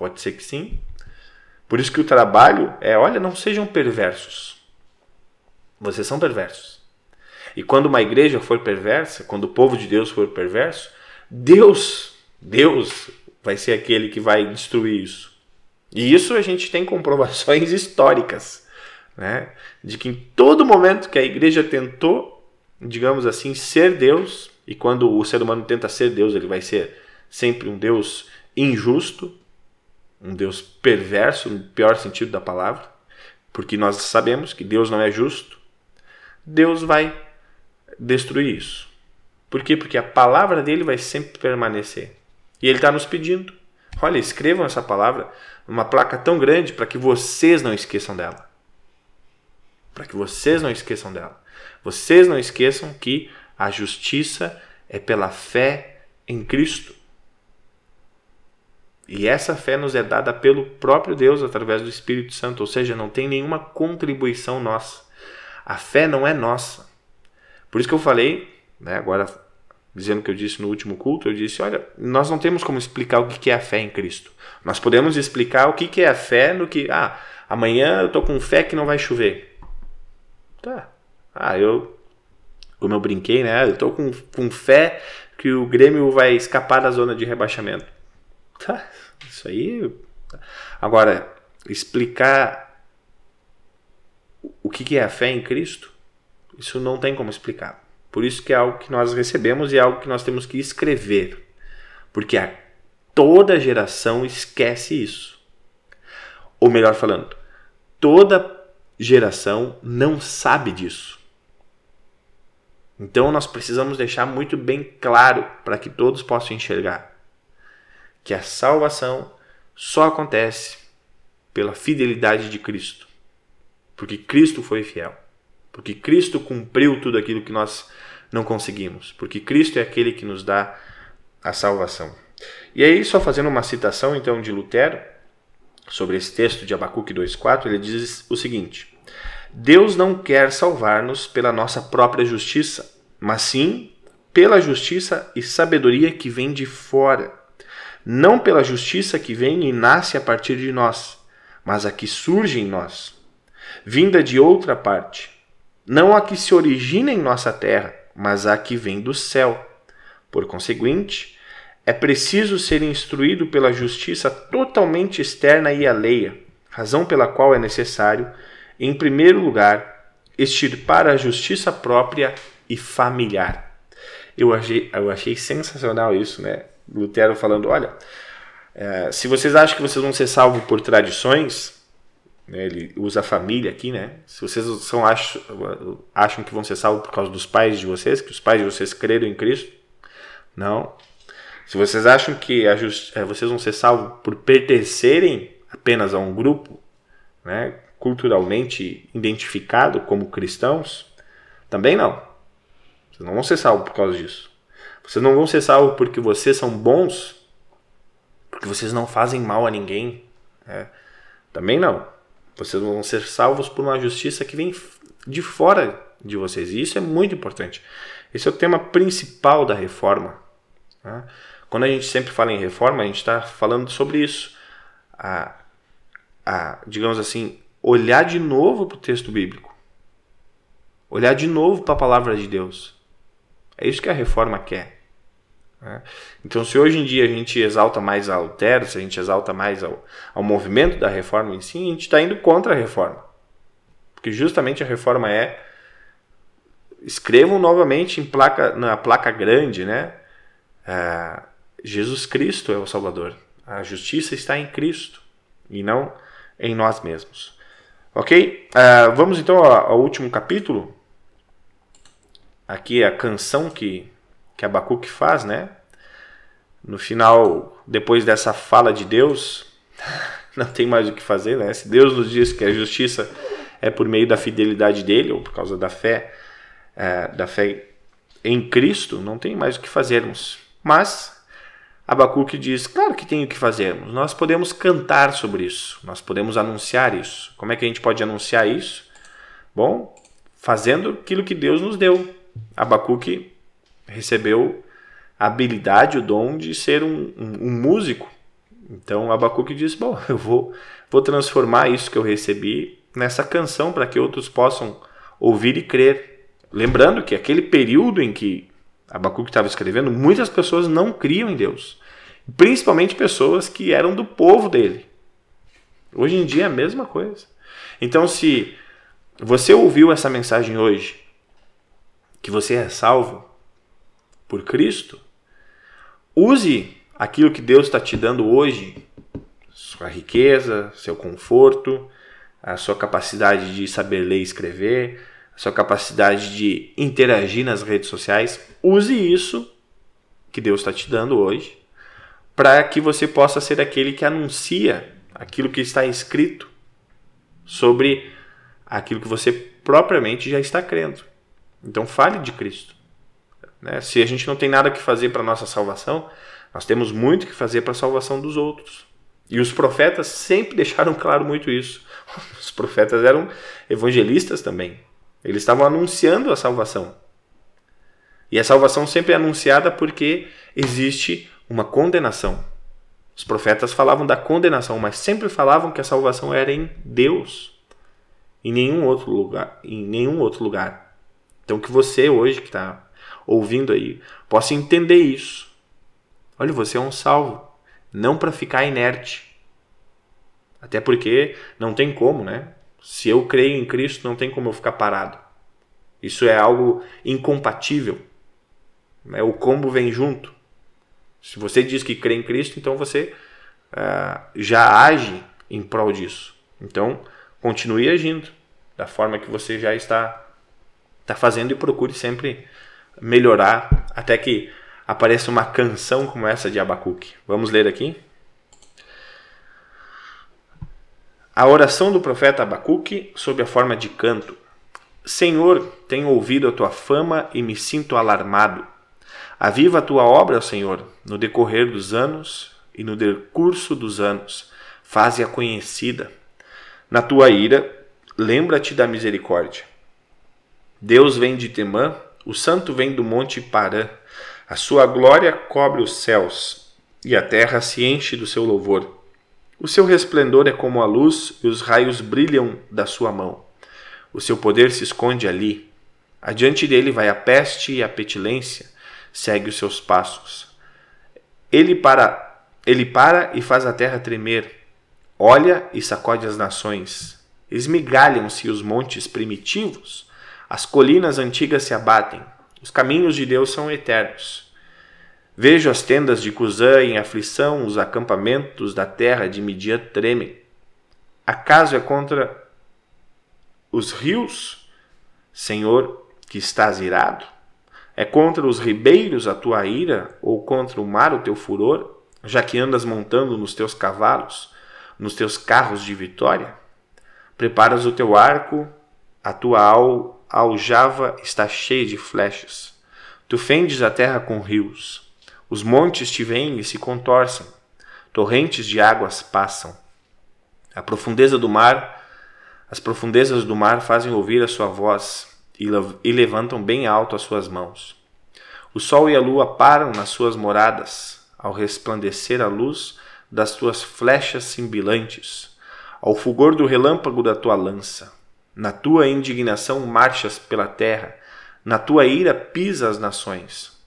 Pode ser que sim. Por isso que o trabalho é, olha, não sejam perversos. Vocês são perversos. E quando uma igreja for perversa, quando o povo de Deus for perverso, Deus, Deus vai ser aquele que vai destruir isso. E isso a gente tem comprovações históricas, né? De que em todo momento que a igreja tentou, digamos assim, ser Deus, e quando o ser humano tenta ser Deus, ele vai ser sempre um Deus injusto, um Deus perverso, no pior sentido da palavra, porque nós sabemos que Deus não é justo. Deus vai destruir isso. Por quê? Porque a palavra dele vai sempre permanecer. E ele está nos pedindo: olha, escrevam essa palavra numa placa tão grande para que vocês não esqueçam dela. Para que vocês não esqueçam dela. Vocês não esqueçam que a justiça é pela fé em Cristo. E essa fé nos é dada pelo próprio Deus através do Espírito Santo, ou seja, não tem nenhuma contribuição nossa. A fé não é nossa. Por isso que eu falei, né, agora dizendo o que eu disse no último culto, eu disse, olha, nós não temos como explicar o que é a fé em Cristo. Nós podemos explicar o que é a fé no que, ah, amanhã eu estou com fé que não vai chover. Tá. Ah, eu, como eu brinquei, né, eu estou com, com fé que o Grêmio vai escapar da zona de rebaixamento. Tá, isso aí... Agora, explicar o que é a fé em Cristo isso não tem como explicar. Por isso que é algo que nós recebemos e é algo que nós temos que escrever. Porque a, toda geração esquece isso. ou melhor falando, toda geração não sabe disso. Então nós precisamos deixar muito bem claro para que todos possam enxergar que a salvação só acontece pela fidelidade de Cristo. Porque Cristo foi fiel. Porque Cristo cumpriu tudo aquilo que nós não conseguimos. Porque Cristo é aquele que nos dá a salvação. E aí, só fazendo uma citação então de Lutero sobre esse texto de Abacuque 2,4, ele diz o seguinte: Deus não quer salvar-nos pela nossa própria justiça, mas sim pela justiça e sabedoria que vem de fora. Não pela justiça que vem e nasce a partir de nós, mas a que surge em nós, vinda de outra parte. Não a que se origina em nossa terra, mas a que vem do céu. Por conseguinte, é preciso ser instruído pela justiça totalmente externa e alheia, razão pela qual é necessário, em primeiro lugar, extirpar a justiça própria e familiar. Eu achei, eu achei sensacional isso, né? Lutero falando: olha, é, se vocês acham que vocês vão ser salvos por tradições, né, ele usa a família aqui, né? Se vocês são, acham, acham que vão ser salvos por causa dos pais de vocês, que os pais de vocês creram em Cristo, não. Se vocês acham que just, é, vocês vão ser salvos por pertencerem apenas a um grupo, né, culturalmente identificado como cristãos, também não. Vocês não vão ser salvos por causa disso. Vocês não vão ser salvos porque vocês são bons, porque vocês não fazem mal a ninguém. Né? Também não. Vocês vão ser salvos por uma justiça que vem de fora de vocês. E isso é muito importante. Esse é o tema principal da reforma. Né? Quando a gente sempre fala em reforma, a gente está falando sobre isso. A, a, digamos assim, olhar de novo para o texto bíblico. Olhar de novo para a palavra de Deus. É isso que a reforma quer. Né? Então, se hoje em dia a gente exalta mais a Lutero, se a gente exalta mais ao, ao movimento da reforma em si, a gente está indo contra a reforma. Porque justamente a reforma é. Escrevam novamente em placa, na placa grande, né? É, Jesus Cristo é o Salvador. A justiça está em Cristo e não em nós mesmos. Ok? Uh, vamos então ao último capítulo, aqui é a canção que, que Abacuque faz, né? No final, depois dessa fala de Deus, não tem mais o que fazer, né? Se Deus nos diz que a justiça é por meio da fidelidade dele, ou por causa da fé, é, da fé em Cristo, não tem mais o que fazermos. Mas Abacuque diz: claro que tem o que fazermos. Nós podemos cantar sobre isso, nós podemos anunciar isso. Como é que a gente pode anunciar isso? Bom, fazendo aquilo que Deus nos deu, Abacuque recebeu a habilidade, o dom de ser um, um, um músico. Então Abacuque disse: Bom, eu vou, vou transformar isso que eu recebi nessa canção para que outros possam ouvir e crer. Lembrando que aquele período em que Abacuque estava escrevendo, muitas pessoas não criam em Deus, principalmente pessoas que eram do povo dele. Hoje em dia é a mesma coisa. Então, se você ouviu essa mensagem hoje que você é salvo por Cristo, use aquilo que Deus está te dando hoje, sua riqueza, seu conforto, a sua capacidade de saber ler e escrever, a sua capacidade de interagir nas redes sociais, use isso que Deus está te dando hoje para que você possa ser aquele que anuncia aquilo que está escrito sobre aquilo que você propriamente já está crendo. Então fale de Cristo. Né? Se a gente não tem nada que fazer para nossa salvação, nós temos muito que fazer para a salvação dos outros. E os profetas sempre deixaram claro muito isso. Os profetas eram evangelistas também. Eles estavam anunciando a salvação. E a salvação sempre é anunciada porque existe uma condenação. Os profetas falavam da condenação, mas sempre falavam que a salvação era em Deus, em nenhum outro lugar, em nenhum outro lugar. Então que você hoje que está ouvindo aí possa entender isso. Olha, você é um salvo, não para ficar inerte. Até porque não tem como, né? Se eu creio em Cristo, não tem como eu ficar parado. Isso é algo incompatível. Né? O combo vem junto. Se você diz que crê em Cristo, então você uh, já age em prol disso. Então, continue agindo da forma que você já está, está fazendo e procure sempre melhorar até que apareça uma canção como essa de Abacuque. Vamos ler aqui? A oração do profeta Abacuque sob a forma de canto. Senhor, tenho ouvido a tua fama e me sinto alarmado. Aviva a tua obra, Senhor, no decorrer dos anos e no decurso dos anos. Faze-a conhecida. Na tua ira, lembra-te da misericórdia. Deus vem de Temã, o santo vem do monte Parã. A sua glória cobre os céus, e a terra se enche do seu louvor. O seu resplendor é como a luz e os raios brilham da sua mão. O seu poder se esconde ali. Adiante dele vai a peste e a petilência, segue os seus passos. Ele para, ele para e faz a terra tremer. Olha e sacode as nações. Esmigalham-se os montes primitivos, as colinas antigas se abatem. Os caminhos de Deus são eternos. Vejo as tendas de Cusã em aflição, os acampamentos da terra de Midian tremem. Acaso é contra os rios, Senhor, que estás irado? É contra os ribeiros a tua ira, ou contra o mar o teu furor, já que andas montando nos teus cavalos, nos teus carros de vitória? Preparas o teu arco, a tua aljava está cheia de flechas. Tu fendes a terra com rios. Os montes te veem e se contorcem, torrentes de águas passam. A profundeza do mar, as profundezas do mar fazem ouvir a sua voz e levantam bem alto as suas mãos. O sol e a lua param nas suas moradas, ao resplandecer a luz das tuas flechas cimbilantes, ao fulgor do relâmpago da tua lança. Na tua indignação marchas pela terra, na tua ira pisa as nações.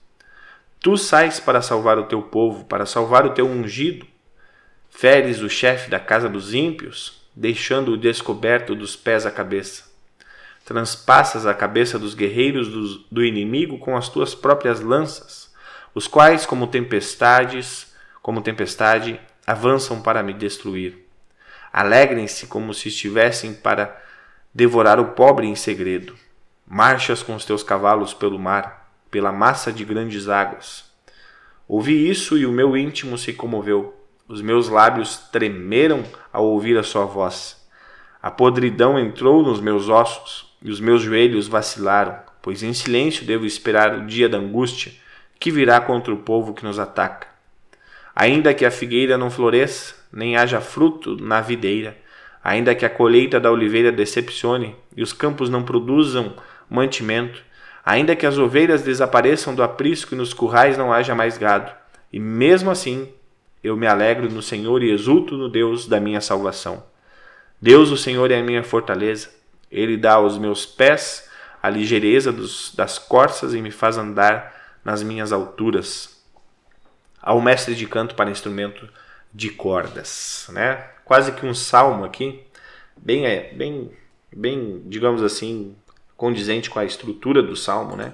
Tu sais para salvar o teu povo, para salvar o teu ungido. Feres o chefe da casa dos ímpios, deixando-o descoberto dos pés à cabeça. Transpassas a cabeça dos guerreiros do, do inimigo com as tuas próprias lanças, os quais, como tempestades, como tempestade, avançam para me destruir. Alegrem-se como se estivessem para devorar o pobre em segredo. Marchas com os teus cavalos pelo mar pela massa de grandes águas. Ouvi isso e o meu íntimo se comoveu. Os meus lábios tremeram ao ouvir a sua voz. A podridão entrou nos meus ossos e os meus joelhos vacilaram, pois em silêncio devo esperar o dia da angústia que virá contra o povo que nos ataca. Ainda que a figueira não floresça, nem haja fruto na videira, ainda que a colheita da oliveira decepcione e os campos não produzam mantimento, Ainda que as ovelhas desapareçam do aprisco e nos currais não haja mais gado, e mesmo assim eu me alegro no Senhor e exulto no Deus da minha salvação. Deus, o Senhor, é a minha fortaleza. Ele dá aos meus pés a ligeireza dos, das corças e me faz andar nas minhas alturas. Ao mestre de canto para instrumento de cordas, né? Quase que um salmo aqui, bem, é, bem, bem, digamos assim, condizente com a estrutura do salmo, né?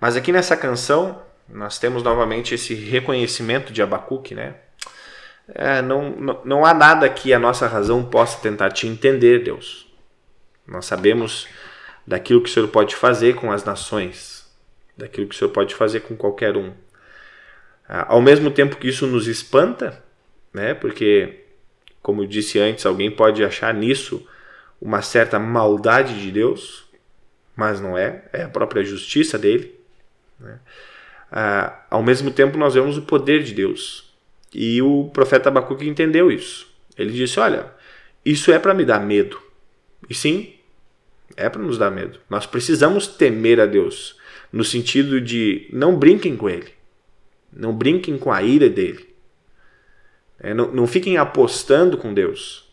Mas aqui nessa canção nós temos novamente esse reconhecimento de Abacuque, né? É, não, não, não há nada que a nossa razão possa tentar te entender, Deus. Nós sabemos daquilo que o Senhor pode fazer com as nações, daquilo que o Senhor pode fazer com qualquer um. Ah, ao mesmo tempo que isso nos espanta, né? Porque, como eu disse antes, alguém pode achar nisso uma certa maldade de Deus, mas não é, é a própria justiça dele. Né? Ah, ao mesmo tempo, nós vemos o poder de Deus. E o profeta Abacuque entendeu isso. Ele disse: Olha, isso é para me dar medo. E sim, é para nos dar medo. Nós precisamos temer a Deus, no sentido de não brinquem com Ele, não brinquem com a ira dele, é, não, não, fiquem apostando com Deus,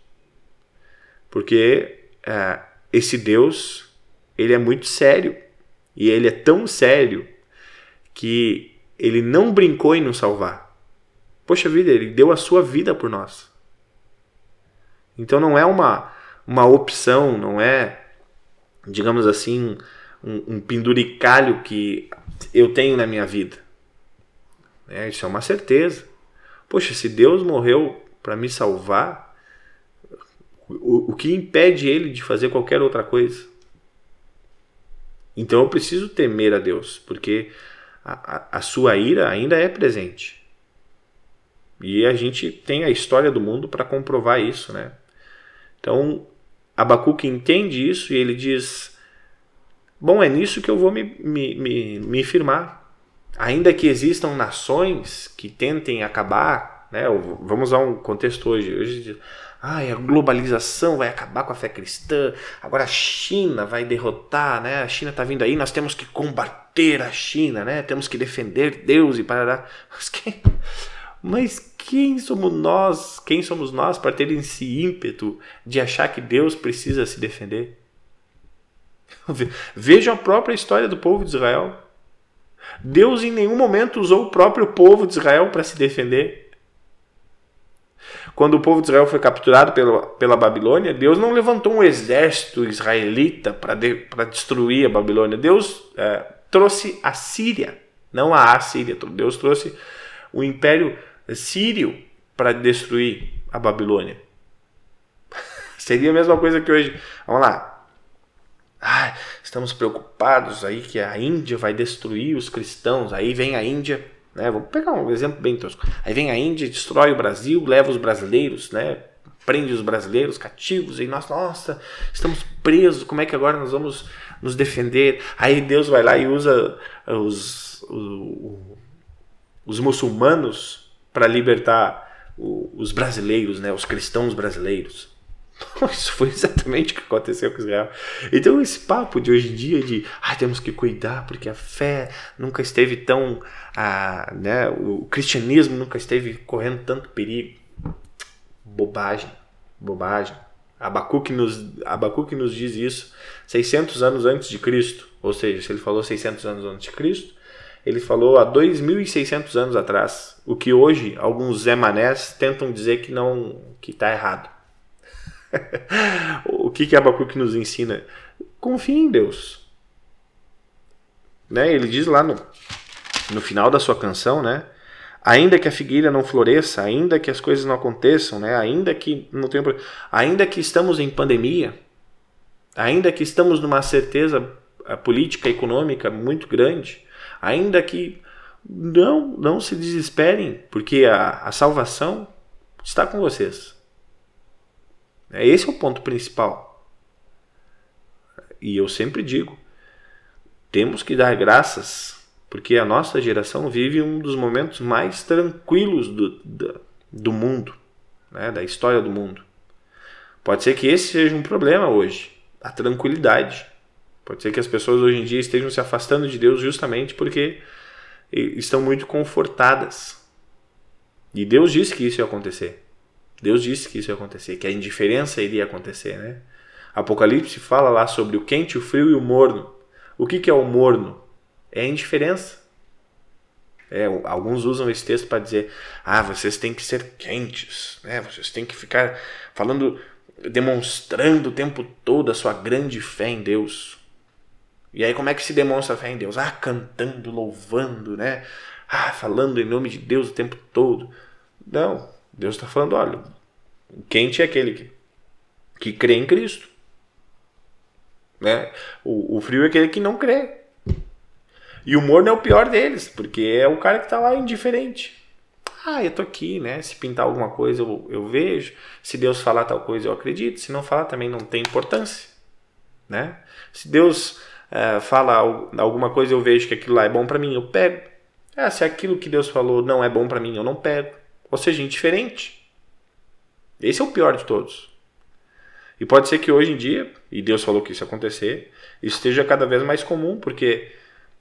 porque é, esse Deus ele é muito sério. E ele é tão sério que ele não brincou em nos salvar. Poxa vida, ele deu a sua vida por nós. Então não é uma, uma opção, não é, digamos assim, um, um penduricalho que eu tenho na minha vida. É, isso é uma certeza. Poxa, se Deus morreu para me salvar, O, o que impede ele de fazer qualquer outra coisa? Então eu preciso temer a Deus, porque a, a, a sua ira ainda é presente. E a gente tem a história do mundo para comprovar isso, né? Então, Abacuque entende isso e ele diz: Bom, é nisso que eu vou me, me, me, me firmar. Ainda que existam nações que tentem acabar, né? Vamos usar um contexto hoje. Hoje Ai, a globalização vai acabar com a fé cristã. Agora a China vai derrotar, né? A China está vindo aí, nós temos que combater a China, né? Temos que defender Deus e parará. Mas quem, mas quem somos nós? Quem somos nós para ter esse ímpeto de achar que Deus precisa se defender? Vejam a própria história do povo de Israel. Deus em nenhum momento usou o próprio povo de Israel para se defender. Quando o povo de Israel foi capturado pela, pela Babilônia, Deus não levantou um exército israelita para de, destruir a Babilônia. Deus é, trouxe a Síria, não a Assíria. Deus trouxe o império sírio para destruir a Babilônia. Seria a mesma coisa que hoje. Vamos lá. Ah, estamos preocupados aí que a Índia vai destruir os cristãos. Aí vem a Índia né? Vou pegar um exemplo bem tosco. Aí vem a Índia, destrói o Brasil, leva os brasileiros, né? prende os brasileiros cativos, e nós, nossa, estamos presos, como é que agora nós vamos nos defender? Aí Deus vai lá e usa os, os, os muçulmanos para libertar os brasileiros, né? os cristãos brasileiros. Isso foi exatamente o que aconteceu com Israel. Então, esse papo de hoje em dia de ah, temos que cuidar porque a fé nunca esteve tão. Ah, né, o cristianismo nunca esteve correndo tanto perigo. Bobagem. Bobagem. Abacuque nos, Abacuque nos diz isso 600 anos antes de Cristo. Ou seja, se ele falou 600 anos antes de Cristo, ele falou há 2.600 anos atrás. O que hoje alguns Zé Manés tentam dizer que não que está errado. o que que Abacuque nos ensina? Confie em Deus. Né? Ele diz lá no, no final da sua canção, né? Ainda que a figueira não floresça, ainda que as coisas não aconteçam, né? Ainda que não tenha, ainda que estamos em pandemia, ainda que estamos numa certeza eh, política econômica muito grande, ainda que não não se desesperem, porque a, a salvação está com vocês. É, esse é o ponto principal. E eu sempre digo: temos que dar graças, porque a nossa geração vive um dos momentos mais tranquilos do, do, do mundo, né, da história do mundo. Pode ser que esse seja um problema hoje, a tranquilidade. Pode ser que as pessoas hoje em dia estejam se afastando de Deus justamente porque estão muito confortadas. E Deus disse que isso ia acontecer. Deus disse que isso ia acontecer, que a indiferença iria acontecer, né? Apocalipse fala lá sobre o quente, o frio e o morno. O que, que é o morno? É a indiferença. É, alguns usam esse texto para dizer: ah, vocês têm que ser quentes, né? vocês têm que ficar falando, demonstrando o tempo todo a sua grande fé em Deus. E aí, como é que se demonstra a fé em Deus? Ah, cantando, louvando, né? Ah, falando em nome de Deus o tempo todo. Não, Deus está falando: olha, quente é aquele que, que crê em Cristo. Né? O, o frio é aquele que não crê. E o morno é o pior deles, porque é o cara que está lá indiferente. Ah, eu tô aqui, né? Se pintar alguma coisa eu, eu vejo. Se Deus falar tal coisa eu acredito. Se não falar também não tem importância, né? Se Deus é, fala alguma coisa eu vejo que aquilo lá é bom para mim, eu pego. Ah, se aquilo que Deus falou não é bom para mim, eu não pego ou seja, indiferente. Esse é o pior de todos. E pode ser que hoje em dia, e Deus falou que isso acontecer, isso esteja cada vez mais comum, porque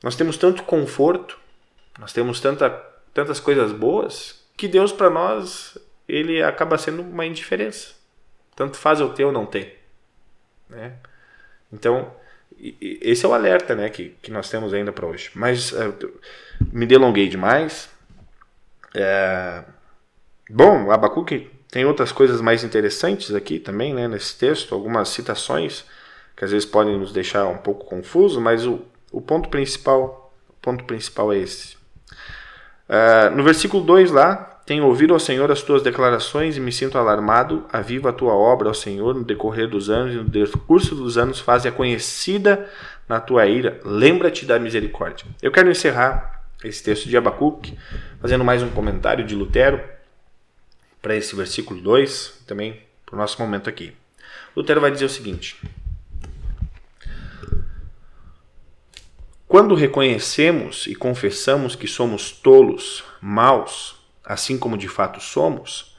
nós temos tanto conforto, nós temos tanta, tantas coisas boas, que Deus para nós, ele acaba sendo uma indiferença. Tanto faz eu ter ou não ter. Né? Então, esse é o alerta né, que, que nós temos ainda para hoje. Mas uh, me delonguei demais. É, Bom, Abacuque tem outras coisas mais interessantes aqui também, né, nesse texto, algumas citações que às vezes podem nos deixar um pouco confuso, mas o, o ponto principal, o ponto principal é esse. Uh, no versículo 2 lá, tenho ouvido ao Senhor as tuas declarações e me sinto alarmado. Aviva a tua obra, ao Senhor, no decorrer dos anos e no decurso dos anos, faze-a conhecida na tua ira. Lembra-te da misericórdia. Eu quero encerrar esse texto de Abacuque fazendo mais um comentário de Lutero para esse versículo 2, também para o nosso momento aqui. Lutero vai dizer o seguinte: Quando reconhecemos e confessamos que somos tolos, maus, assim como de fato somos,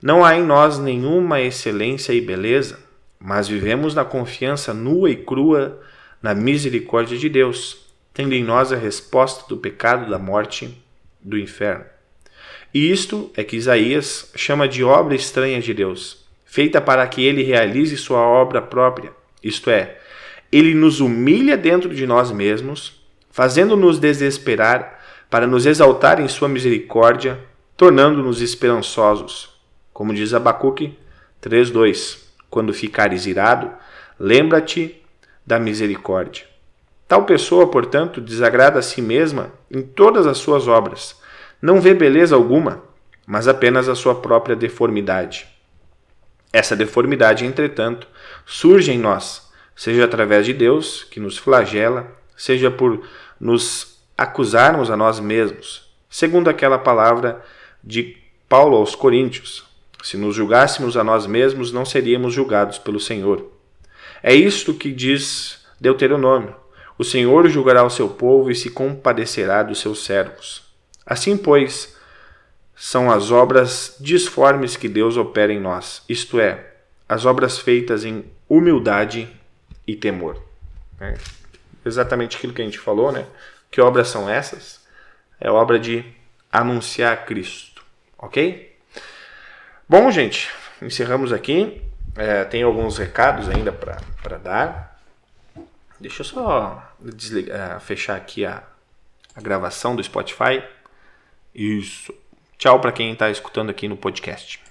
não há em nós nenhuma excelência e beleza, mas vivemos na confiança nua e crua na misericórdia de Deus, tendo em nós a resposta do pecado, da morte, do inferno. E isto é que Isaías chama de obra estranha de Deus, feita para que ele realize sua obra própria, isto é, ele nos humilha dentro de nós mesmos, fazendo-nos desesperar para nos exaltar em sua misericórdia, tornando-nos esperançosos. Como diz Abacuque 3:2, quando ficares irado, lembra-te da misericórdia. Tal pessoa, portanto, desagrada a si mesma em todas as suas obras. Não vê beleza alguma, mas apenas a sua própria deformidade. Essa deformidade, entretanto, surge em nós seja através de Deus, que nos flagela, seja por nos acusarmos a nós mesmos, segundo aquela palavra de Paulo aos Coríntios: se nos julgássemos a nós mesmos, não seríamos julgados pelo Senhor. É isto que diz Deuteronômio: o Senhor julgará o seu povo e se compadecerá dos seus servos. Assim, pois, são as obras disformes que Deus opera em nós, isto é, as obras feitas em humildade e temor. É exatamente aquilo que a gente falou, né? Que obras são essas? É obra de anunciar Cristo, ok? Bom, gente, encerramos aqui. É, tem alguns recados ainda para dar. Deixa eu só desligar, é, fechar aqui a, a gravação do Spotify. Isso. Tchau para quem está escutando aqui no podcast.